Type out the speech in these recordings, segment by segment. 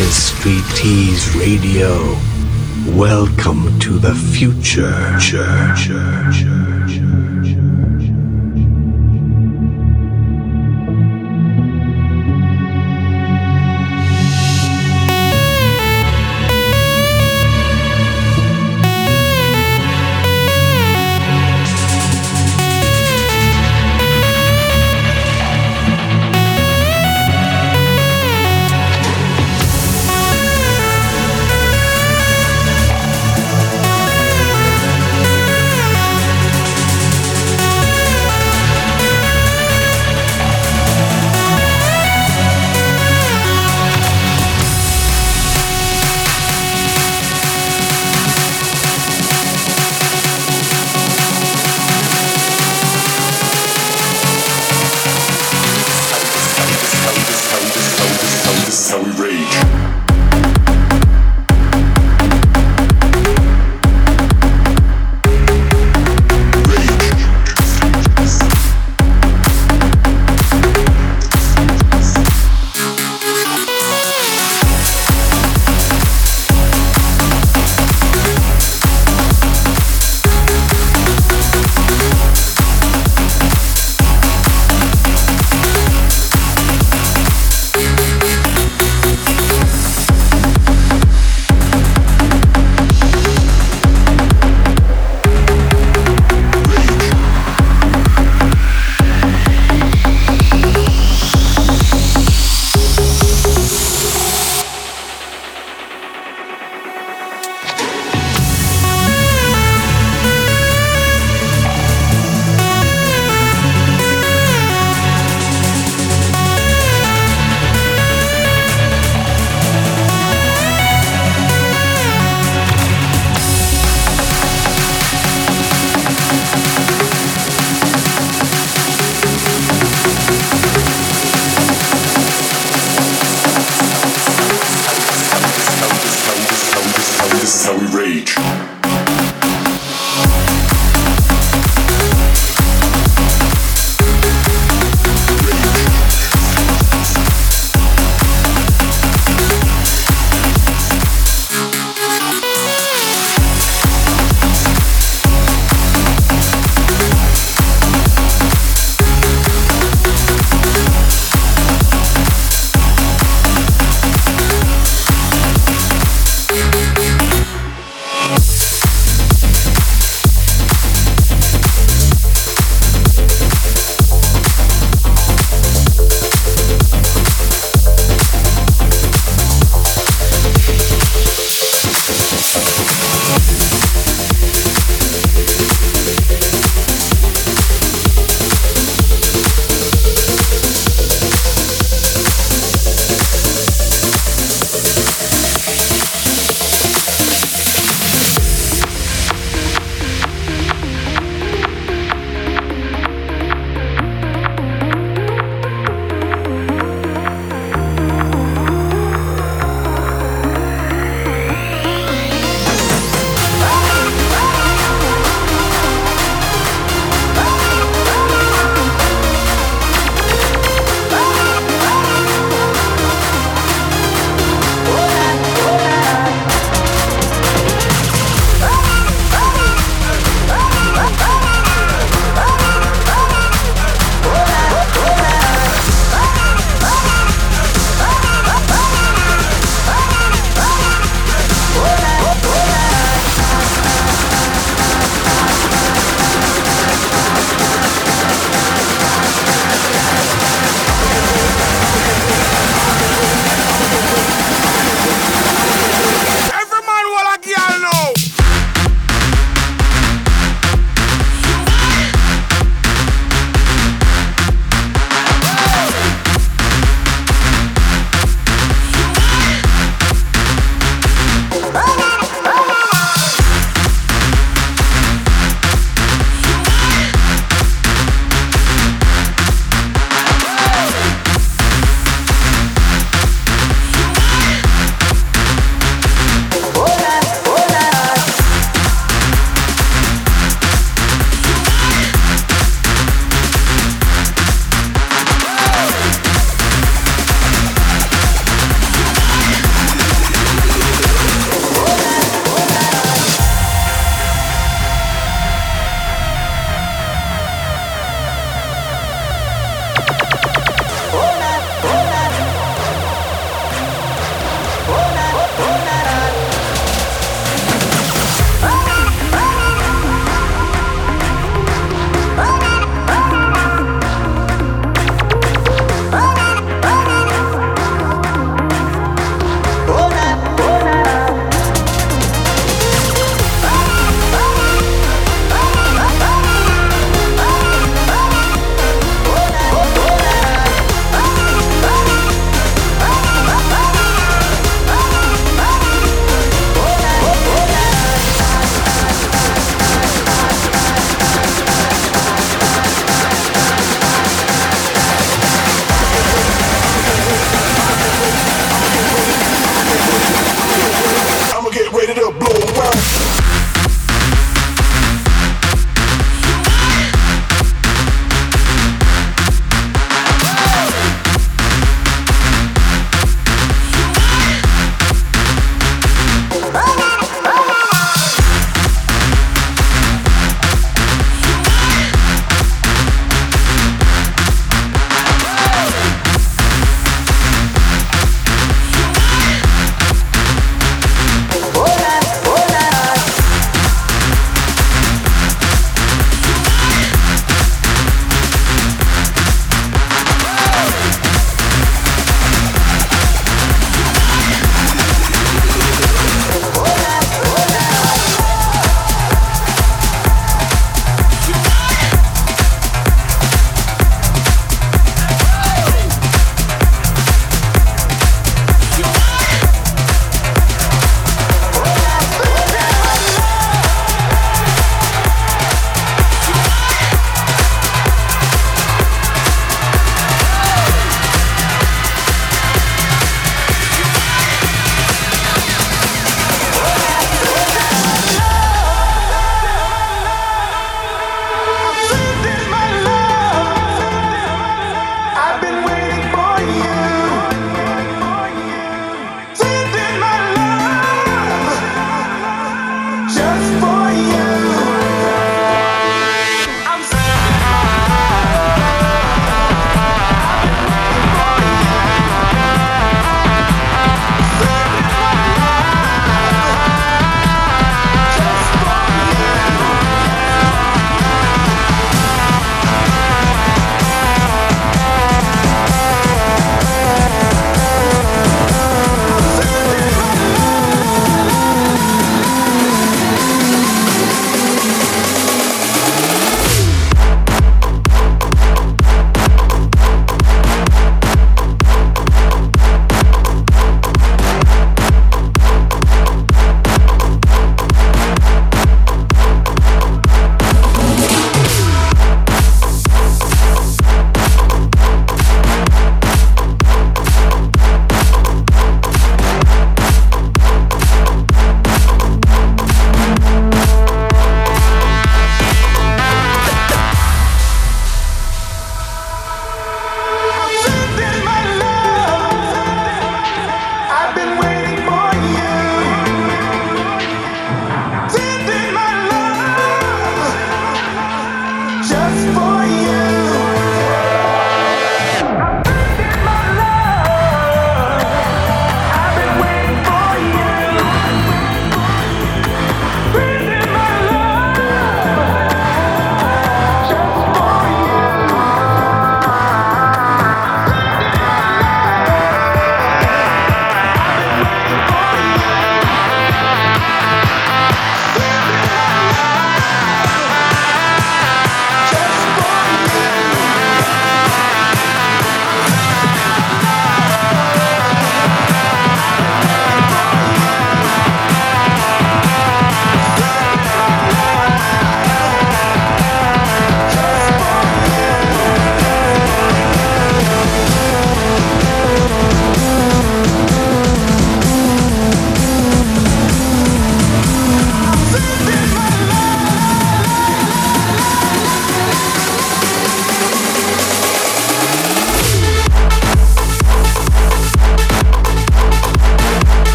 Is Street Tease Radio. Welcome to the future. Talk to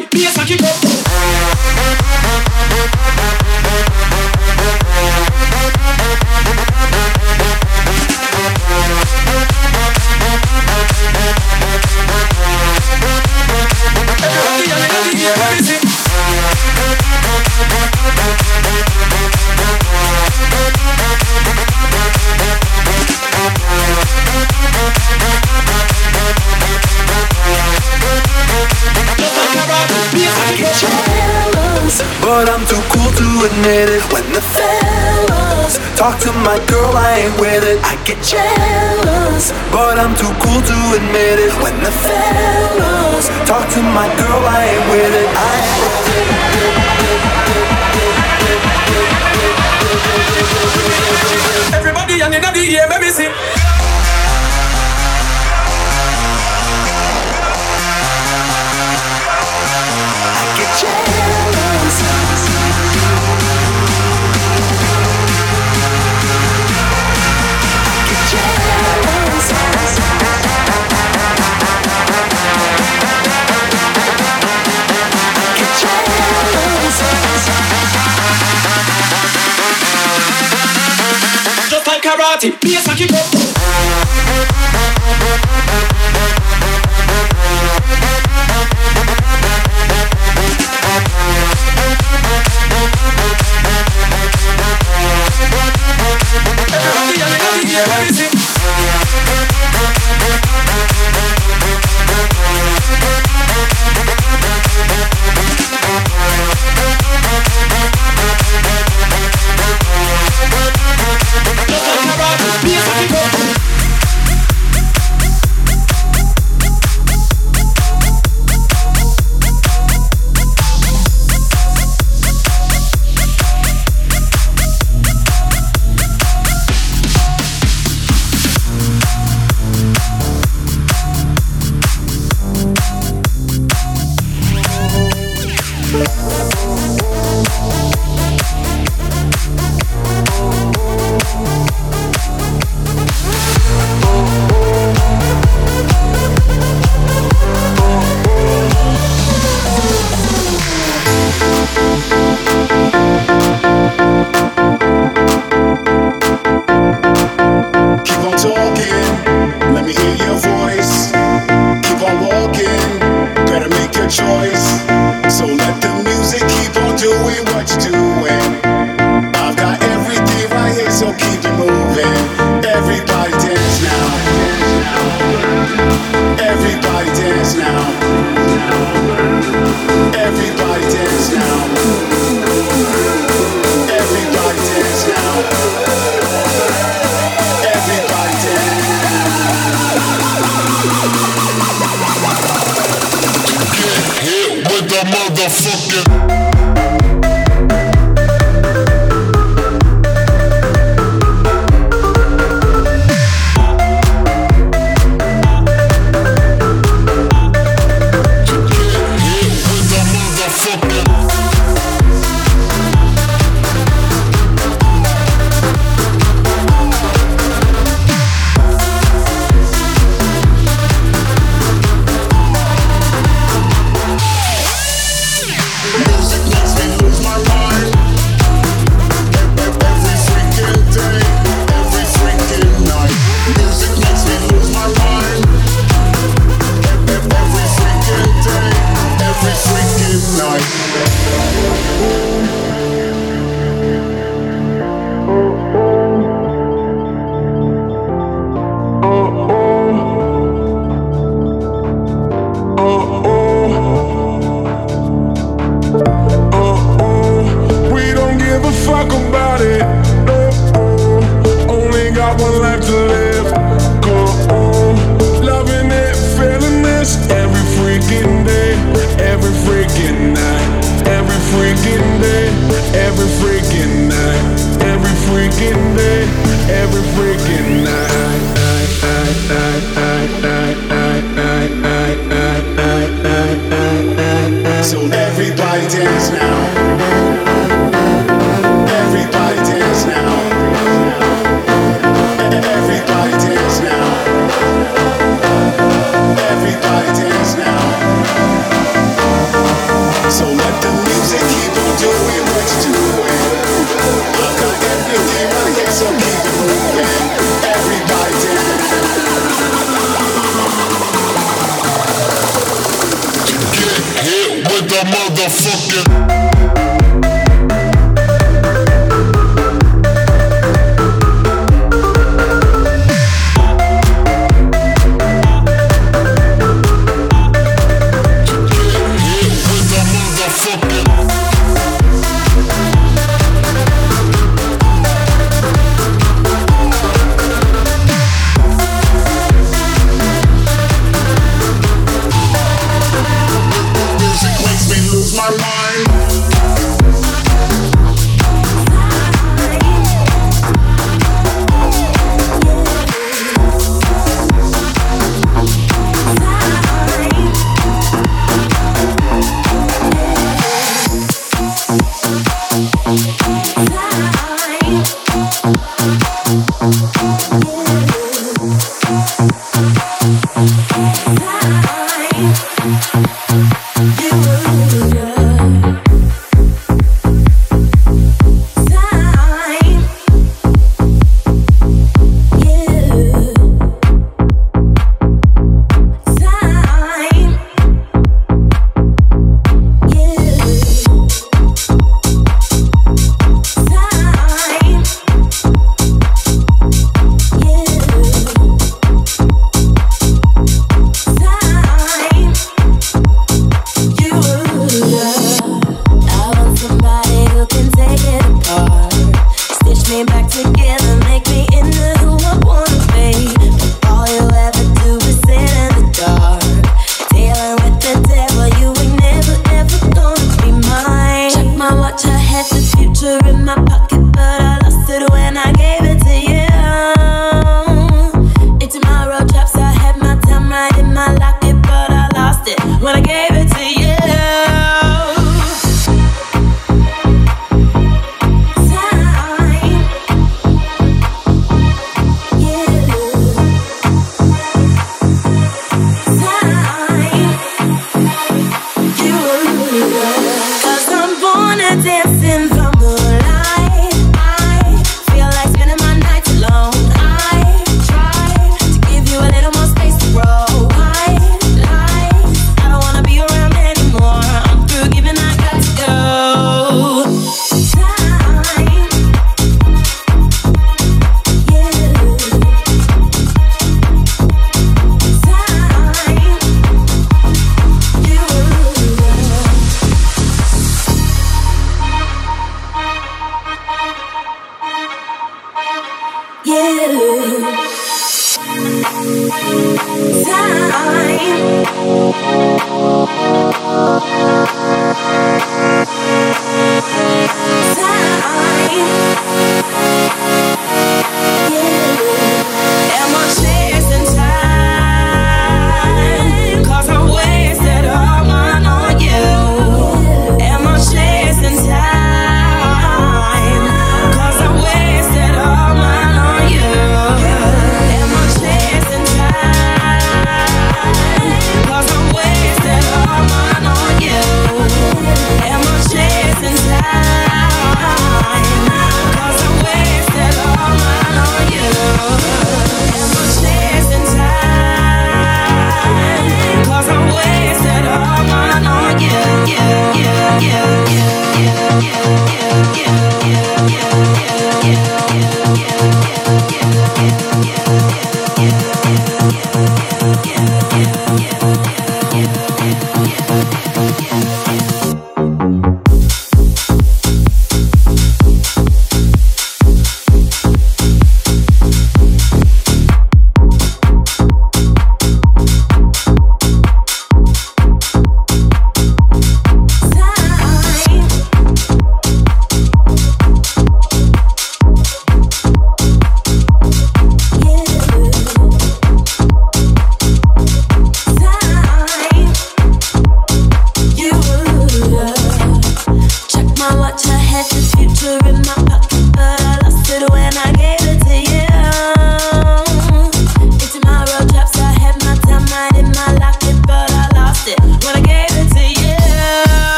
party. Be my girl, I ain't with it. I get jealous, but I'm too cool to admit it. When the fellas talk to my girl, I ain't with it. I ain't with it. Everybody on the ear, let me see. Karate, bass and kick up. Everybody, everybody, everybody,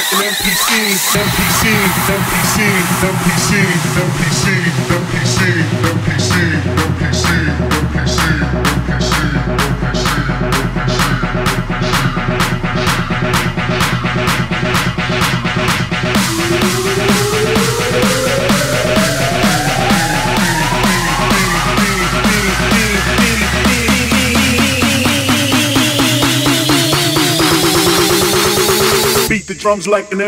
like an NPC, NPC, NPC, NPC, NPC. Drums like an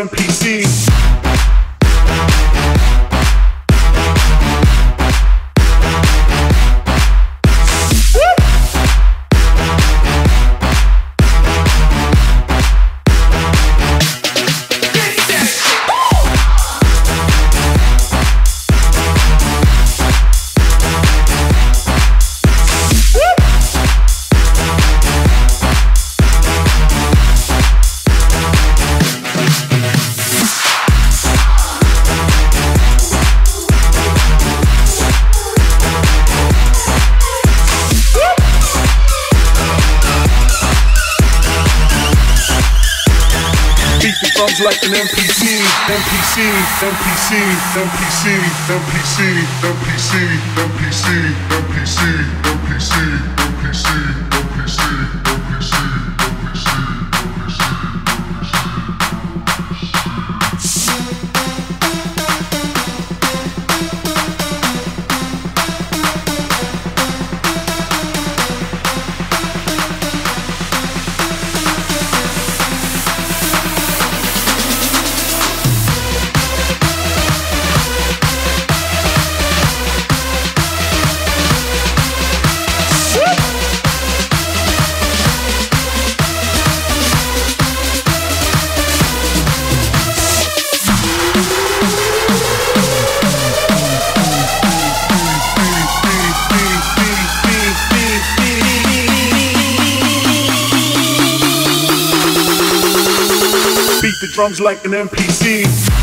MPC. MPC, MPC, MPC, MPC, MPC, MPC, MPC, MPC, MPC, MPC. Drums like an MPC.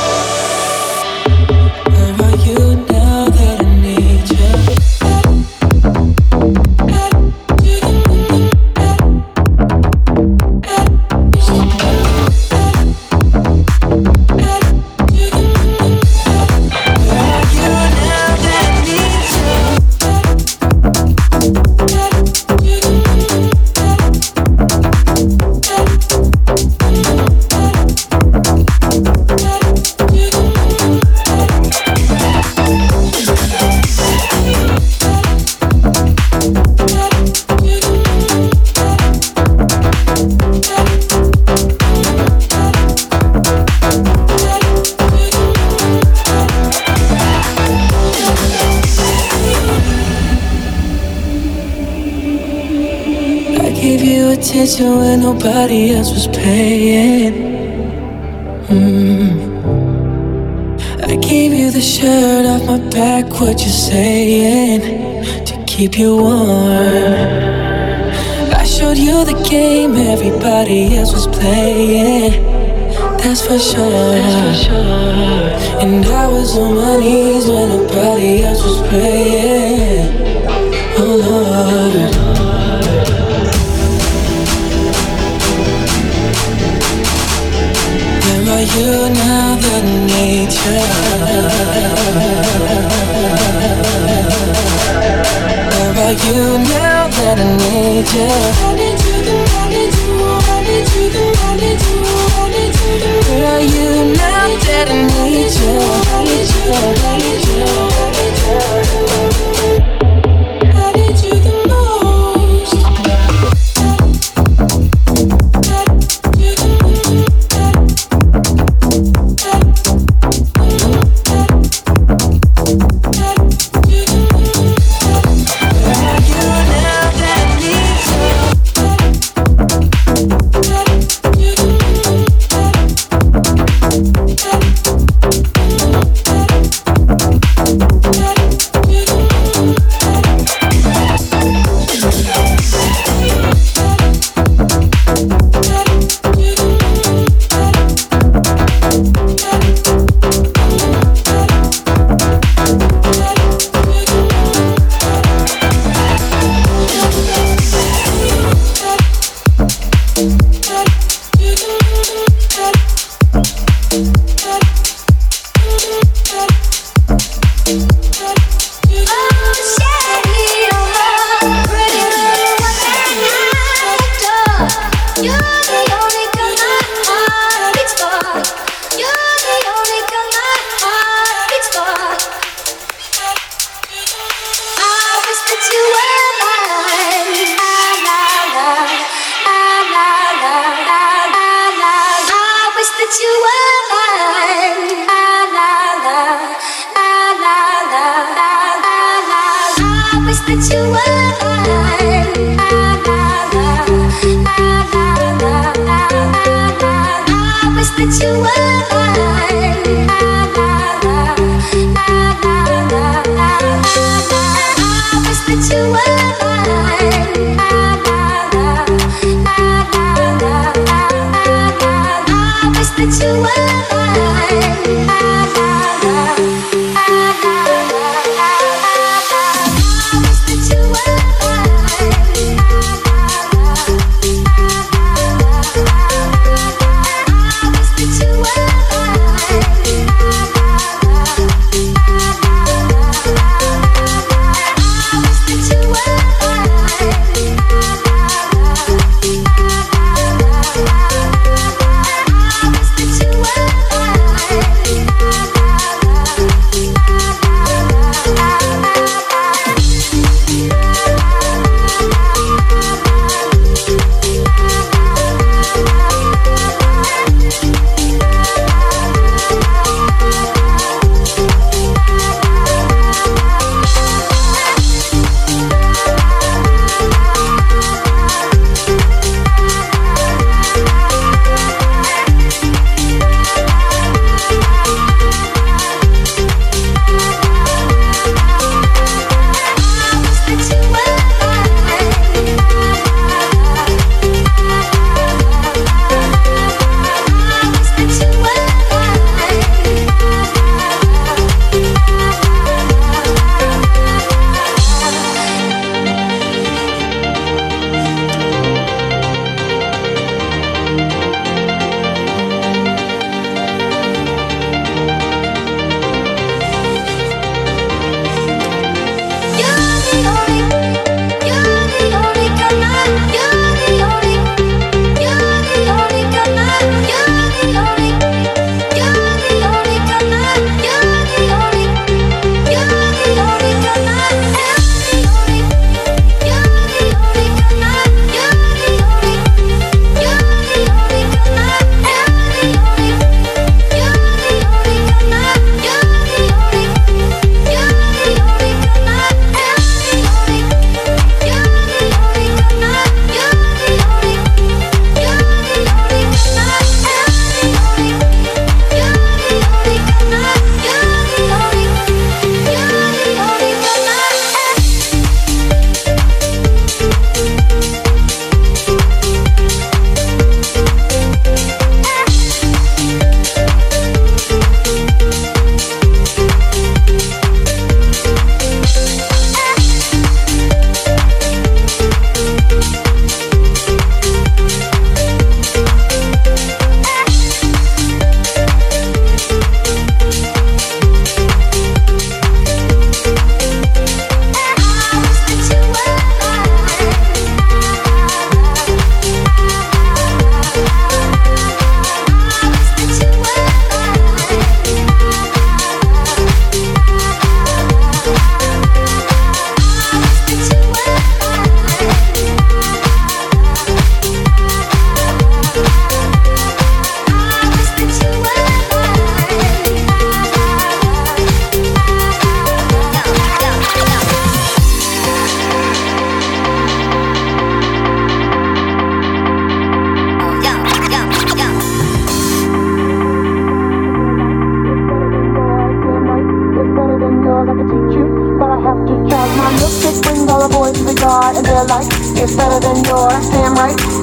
Nobody else was paying. Mm. I gave you the shirt off my back, what you saying? To keep you warm. I showed you the game everybody else was playing. That's for sure. That's for sure. And I was on my knees when nobody else was praying. Oh Lord. Are you now the nature? Where are you now that I need you?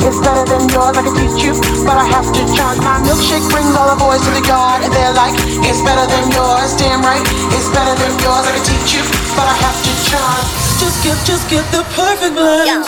It's better than yours. I can teach you, but I have to charge. My milkshake brings all the boys to the yard, and they're like, it's better than yours. Damn right, it's better than yours. I can teach you, but I have to charge. Just get, just get the perfect blend.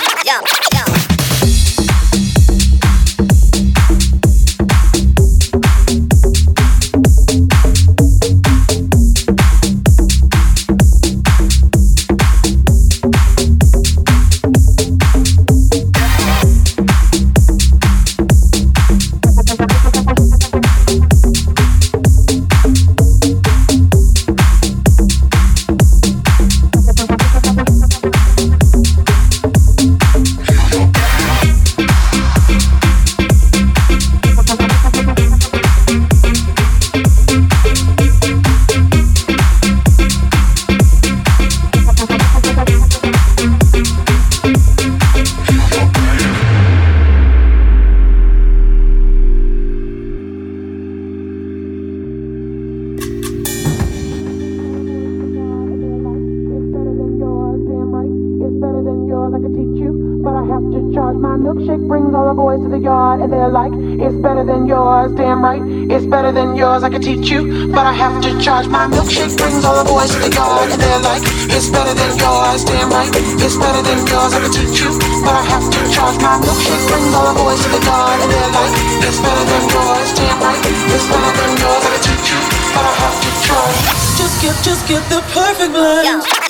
Yo, yo, yo. yours, damn right. It's better than yours, I could teach you, but I have to charge. My milkshake brings all the boys to the yard, and they're like, it's better than yours, damn right. It's better than yours, I could teach you, but I have to charge. My milkshake brings all the boys to the yard, and they're like, it's better than yours, damn right. It's better than yours, I could teach you, but I have to charge. Just get, just get the perfect blend. Yo.